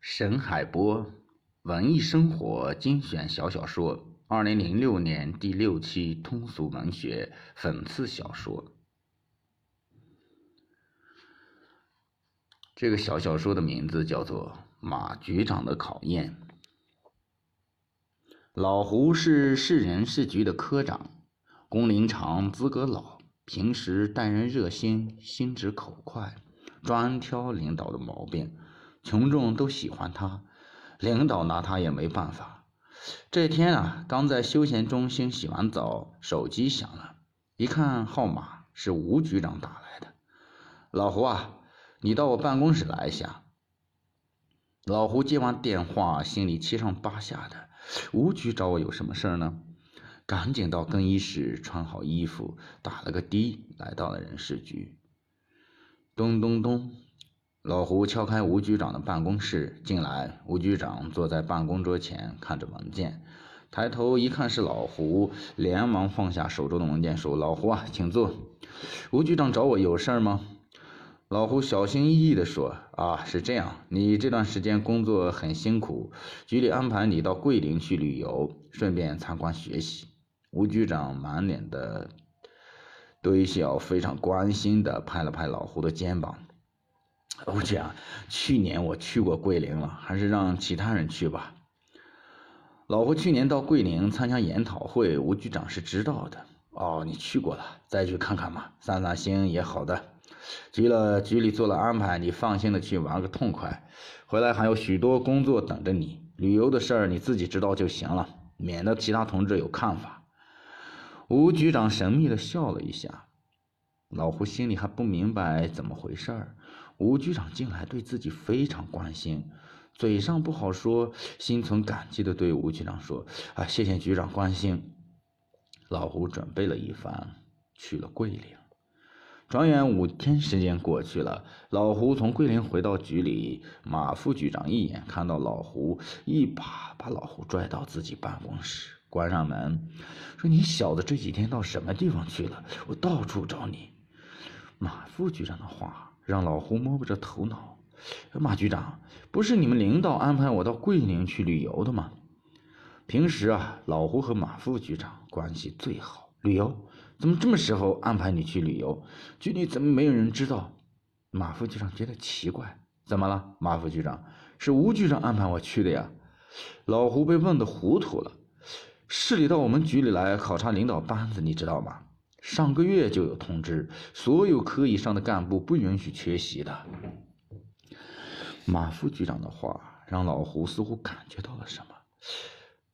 沈海波文艺生活精选小小说，二零零六年第六期通俗文学讽刺小说。这个小小说的名字叫做《马局长的考验》。老胡是市人事局的科长，工龄长，资格老，平时待人热心，心直口快，专挑领导的毛病。群众都喜欢他，领导拿他也没办法。这天啊，刚在休闲中心洗完澡，手机响了，一看号码是吴局长打来的。老胡啊，你到我办公室来一下。老胡接完电话，心里七上八下的。吴局找我有什么事儿呢？赶紧到更衣室穿好衣服，打了个的，来到了人事局。咚咚咚。老胡敲开吴局长的办公室，进来。吴局长坐在办公桌前，看着文件，抬头一看是老胡，连忙放下手中的文件，说：“老胡啊，请坐。吴局长找我有事儿吗？”老胡小心翼翼地说：“啊，是这样，你这段时间工作很辛苦，局里安排你到桂林去旅游，顺便参观学习。”吴局长满脸的堆笑，非常关心地拍了拍老胡的肩膀。吴局长，去年我去过桂林了，还是让其他人去吧。老胡去年到桂林参加研讨会，吴局长是知道的。哦，你去过了，再去看看嘛，散散心也好的。局了，局里做了安排，你放心的去玩个痛快。回来还有许多工作等着你，旅游的事儿你自己知道就行了，免得其他同志有看法。吴局长神秘的笑了一下。老胡心里还不明白怎么回事儿，吴局长近来对自己非常关心，嘴上不好说，心存感激的对吴局长说：“啊，谢谢局长关心。”老胡准备了一番，去了桂林。转眼五天时间过去了，老胡从桂林回到局里，马副局长一眼看到老胡，一把把老胡拽到自己办公室，关上门，说：“你小子这几天到什么地方去了？我到处找你。”马副局长的话让老胡摸不着头脑。马局长，不是你们领导安排我到桂林去旅游的吗？平时啊，老胡和马副局长关系最好。旅游？怎么这么时候安排你去旅游？局里怎么没有人知道？马副局长觉得奇怪。怎么了？马副局长，是吴局长安排我去的呀。老胡被问得糊涂了。市里到我们局里来考察领导班子，你知道吗？上个月就有通知，所有科以上的干部不允许缺席的。马副局长的话让老胡似乎感觉到了什么。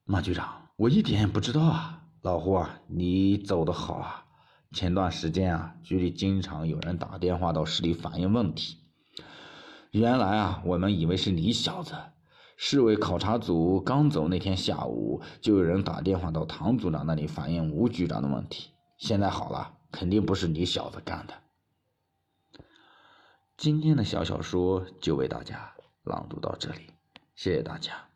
马局长，我一点也不知道啊。老胡啊，你走的好啊。前段时间啊，局里经常有人打电话到市里反映问题。原来啊，我们以为是你小子。市委考察组刚走那天下午，就有人打电话到唐组长那里反映吴局长的问题。现在好了，肯定不是你小子干的。今天的小小说就为大家朗读到这里，谢谢大家。